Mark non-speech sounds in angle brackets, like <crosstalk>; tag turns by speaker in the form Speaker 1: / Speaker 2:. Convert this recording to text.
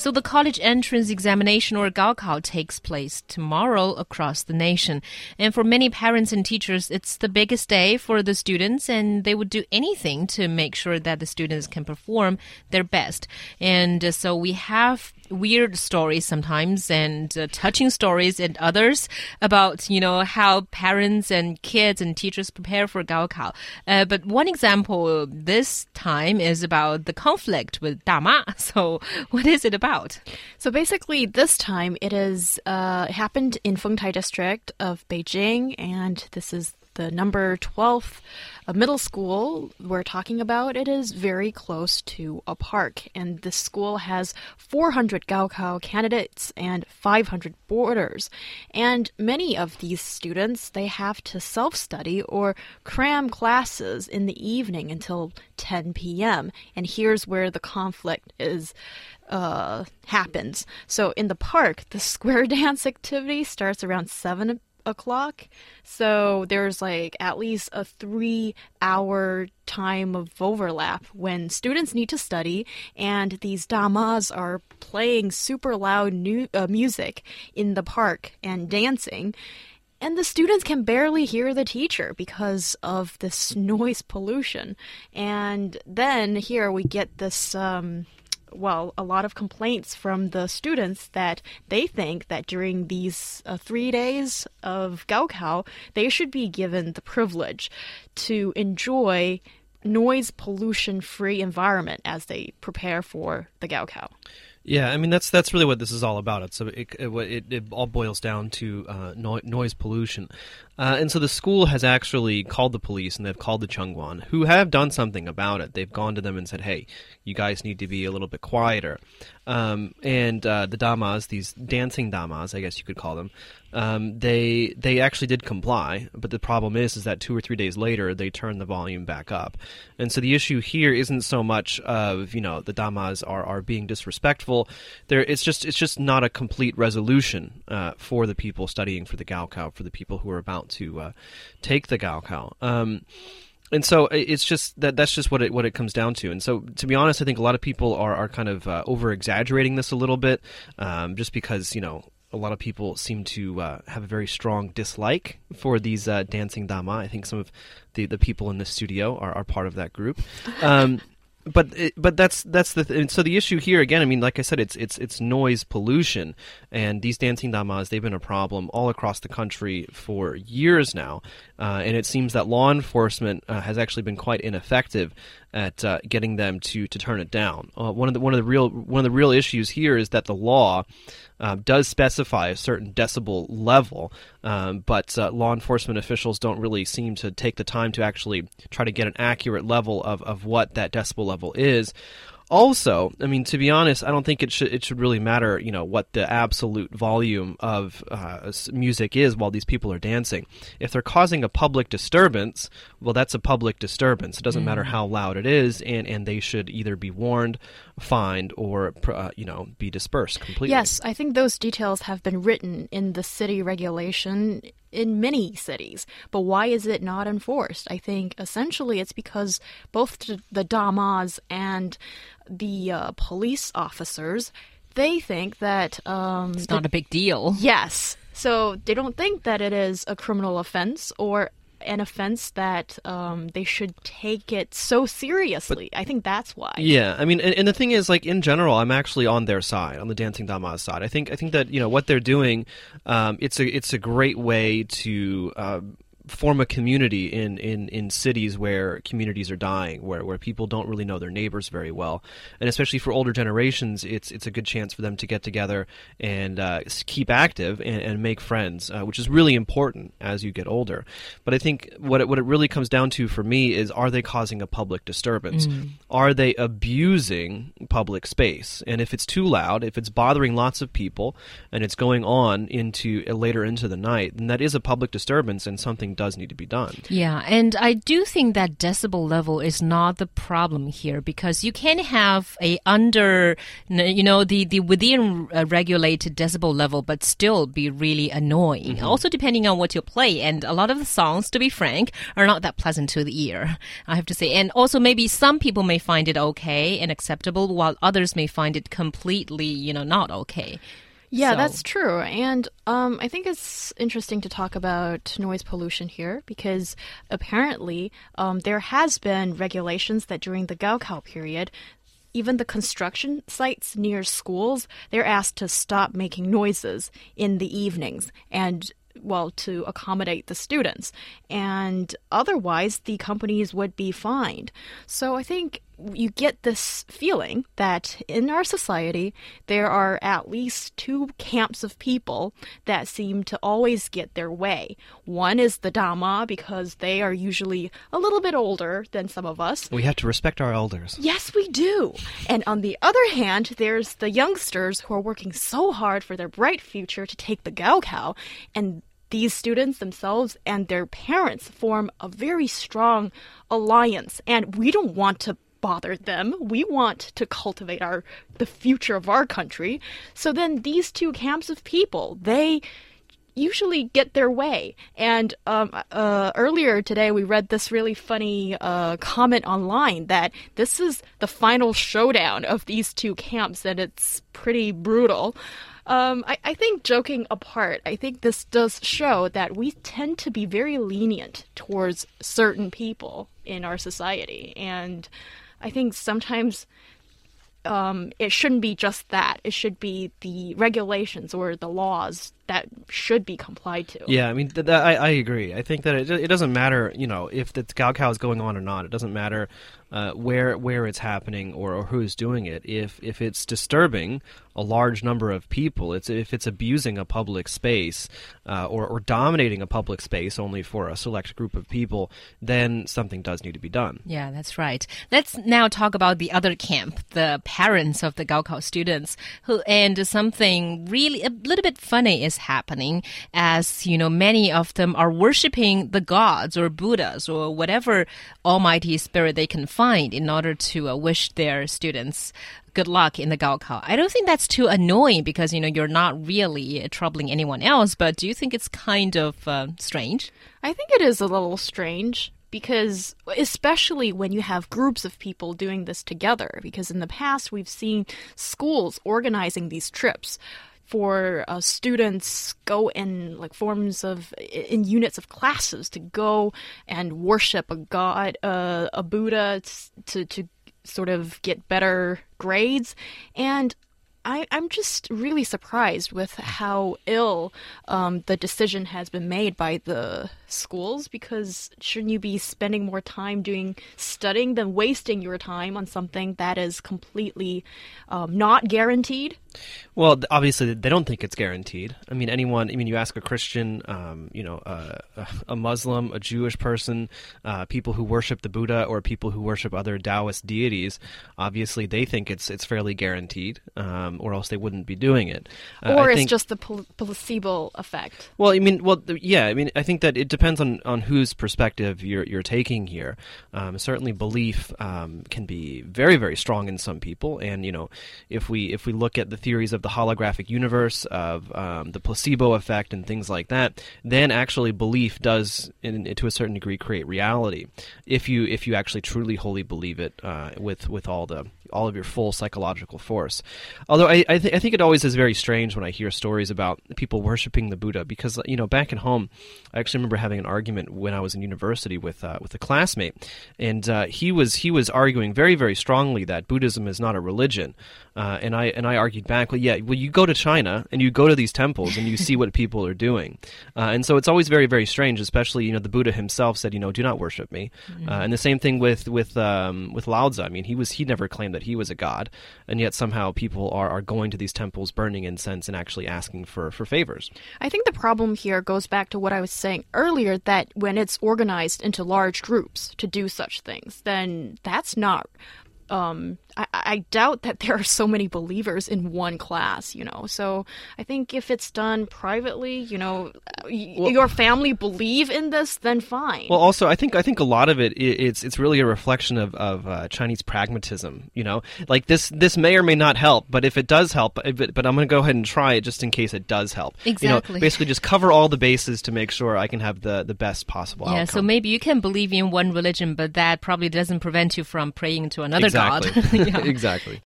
Speaker 1: So the college entrance examination or Gaokao takes place tomorrow across the nation. And for many parents and teachers, it's the biggest day for the students and they would do anything to make sure that the students can perform their best. And uh, so we have weird stories sometimes and uh, touching stories and others about you know how parents and kids and teachers prepare for Gaokao. Uh, but one example this time is about the conflict with Dama. <laughs> So what is it about?
Speaker 2: So basically, this time it is uh, happened in Fengtai district of Beijing, and this is the number 12th middle school we're talking about, it is very close to a park. And this school has 400 Gaokao candidates and 500 boarders. And many of these students, they have to self-study or cram classes in the evening until 10 p.m. And here's where the conflict is uh, happens. So in the park, the square <laughs> dance activity starts around 7 o'clock. So there's like at least a three hour time of overlap when students need to study and these damas are playing super loud new, uh, music in the park and dancing. And the students can barely hear the teacher because of this <laughs> noise pollution. And then here we get this um, well, a lot of complaints from the students that they think that during these uh, three days of Gaokao, they should be given the privilege to enjoy noise pollution free environment as they prepare for the Gaokao.
Speaker 3: Yeah, I mean that's that's really what this is all about. It's it it, it all boils down to uh, no, noise pollution, uh, and so the school has actually called the police and they've called the Chengguan, who have done something about it. They've gone to them and said, "Hey, you guys need to be a little bit quieter." Um, and uh, the damas, these dancing damas, I guess you could call them, um, they they actually did comply. But the problem is, is that two or three days later, they turned the volume back up. And so the issue here isn't so much of you know the damas are, are being disrespectful. There, it's just it's just not a complete resolution uh, for the people studying for the Gaokao, for the people who are about to uh, take the Gaokao. Um, and so it's just that that's just what it what it comes down to. And so to be honest, I think a lot of people are are kind of uh, over exaggerating this a little bit, um, just because you know a lot of people seem to uh, have a very strong dislike for these uh, dancing dama. I think some of the, the people in the studio are, are part of that group. Um, but but that's that's the th- so the issue here again. I mean, like I said, it's it's it's noise pollution, and these dancing damas they've been a problem all across the country for years now, uh, and it seems that law enforcement uh, has actually been quite ineffective at uh, getting them to to turn it down. Uh, one of the one of the real one of the real issues here is that the law uh, does specify a certain decibel level, um, but uh, law enforcement officials don't really seem to take the time to actually try to get an accurate level of, of what that decibel level is. Also, I mean, to be honest, I don't think it should it should really matter, you know, what the absolute volume of uh, music is while these people are dancing. If they're causing a public disturbance, well, that's a public disturbance. It doesn't mm. matter how loud it is, and and they should either be warned, fined, or uh, you know, be dispersed completely.
Speaker 2: Yes, I think those details have been written in the city regulation in many cities. But why is it not enforced? I think essentially it's because both the damas and the uh, police officers, they think that um,
Speaker 1: it's not a big deal.
Speaker 2: Yes. So they don't think that it is a criminal offense or an offense that um, they should take it so seriously. But, I think that's why.
Speaker 3: Yeah, I mean, and, and, the thing is, like in general, I'm actually on their side, on the Dancing Damas side. I think I think that you know what they're doing. Um, it's a it's a great way to. Uh, form a community in, in, in cities where communities are dying, where, where people don't really know their neighbors very well, and especially for older generations, it's it's a good chance for them to get together and uh, keep active and, and make friends, uh, which is really important as you get older. But I think what it, what it really comes down to for me is: are they causing a public disturbance? Mm. Are they abusing public space? And if it's too loud, if it's bothering lots of people, and it's going on into later into the night, then that is a public disturbance and something does need to be done.
Speaker 1: Yeah, and I do think that decibel level is not the problem here because you can have a under, you know, the the within uh, regulated decibel level, but still be really annoying. Also, depending on what you play, and a lot of the songs, to be frank, are not that pleasant to the ear. I have to say, and also maybe some people may find it okay and acceptable, while others may find it completely, you know, not okay.
Speaker 2: Yeah,
Speaker 1: So-
Speaker 2: that's true. And um, I think it's interesting to talk about noise pollution here because apparently um, there has been regulations that during the Gaokao period, even the construction sites near schools, they're asked to stop making noises in the evenings and well to accommodate the students. And otherwise the companies would be fined. So i think you get this feeling that in our society there are at least two camps of people that seem to always get their way one is the dama because they are usually a little bit older than some of us
Speaker 3: We have to respect our elders.
Speaker 2: Yes, we do. And on the other hand, there's the youngsters who are working so hard for their bright future to take the Gaokao, and these students themselves and their parents form a very strong alliance, and we don't want to bother them. We want to cultivate our the future of our country. So then these two camps of people, they usually get their way. And um, uh, earlier today, we read this really funny uh, comment online that this is the final showdown of these two camps, and it's pretty brutal. Um, I, I think, joking apart, I think this does show that we tend to be very lenient towards certain people in our society. And I think sometimes um, it shouldn't be just that. It should be the regulations or the laws that should be complied to.
Speaker 3: Yeah, I mean, th- th- I, I agree. I think that it, it doesn't matter, you know, if the Gaokao is going on or not. It doesn't matter uh, where where it's happening or, or who's doing it. If if it's disturbing a large number of people, it's if it's abusing a public space uh, or or dominating a public space only for a select group of people, then something does need to be done.
Speaker 1: Yeah, that's right. Let's now talk about the other camp, the parents of the Gaokao students, who and something really a little bit funny is happening as, you know, many of them are worshiping the gods or Buddhas or whatever almighty spirit they can find in order to uh, wish their students good luck in the Gaokao. I don't think that's too annoying because, you know, you're not really uh, troubling anyone else, but do you think it's kind of uh, strange?
Speaker 2: I think it is a little strange because, especially when you have groups of people doing this together, because in the past we've seen schools organizing these trips for uh, students go in like forms of in units of classes to go and worship a god uh, a buddha to to sort of get better grades and I, I'm just really surprised with how ill um, the decision has been made by the schools because shouldn't you be spending more time doing studying than wasting your time on something that is completely um, not guaranteed?
Speaker 3: Well, obviously they don't think it's guaranteed. I mean, anyone. I mean, you ask a Christian, um, you know, uh, a Muslim, a Jewish person, uh, people who worship the Buddha, or people who worship other Taoist deities. Obviously, they think it's it's fairly guaranteed, um, or else they wouldn't be doing it. Uh,
Speaker 2: or
Speaker 3: I
Speaker 2: it's
Speaker 3: think-
Speaker 2: just the pl- placebo effect?
Speaker 3: well, I mean, well, yeah. I mean, I think that it depends on, on whose perspective you're you're taking here. Um, certainly, belief um, can be very very strong in some people, and you know, if we if we look at the theories of the holographic universe, of um, the placebo effect, and things like that, then actually belief does, in, to a certain degree, create reality. If you if you actually truly wholly believe it uh, with with all the all of your full psychological force. Although I I, th- I think it always is very strange when I hear stories about people worshiping the Buddha because you know back at home, I actually remember having an argument when I was in university with uh, with a classmate, and uh, he was he was arguing very very strongly that Buddhism is not a religion, uh, and I and I argued back, well yeah, well you go to China and you go to these temples and you see what people are doing, uh, and so it's always very very strange, especially you know the Buddha himself said you know do not worship me, uh, and the same thing with with um, with Lao Tzu. I mean he was he never claimed that he was a god, and yet somehow people are, are going to these temples, burning incense, and actually asking for for favors.
Speaker 2: I think the problem here goes back to what I was saying earlier that when it's organized into large groups to do such things, then that's not. Um, I, I doubt that there are so many believers in one class, you know. So I think if it's done privately, you know,
Speaker 3: Well-
Speaker 2: your family believe in this, then fine.
Speaker 3: Well, also, I think I think a lot of it it's it's really a reflection of of uh, Chinese pragmatism. You know, like this this may or may not help, but if it does help, if it- but I'm going to go ahead and try it just in case it does help.
Speaker 1: Exactly.
Speaker 3: You know, basically just cover all the bases to make sure I can have the the best possible
Speaker 1: Yeah,
Speaker 3: outcome.
Speaker 1: so maybe you can believe in one religion, but that probably doesn't prevent you from praying to another
Speaker 3: exactly.
Speaker 1: god. <laughs> yeah. <laughs>
Speaker 3: exactly.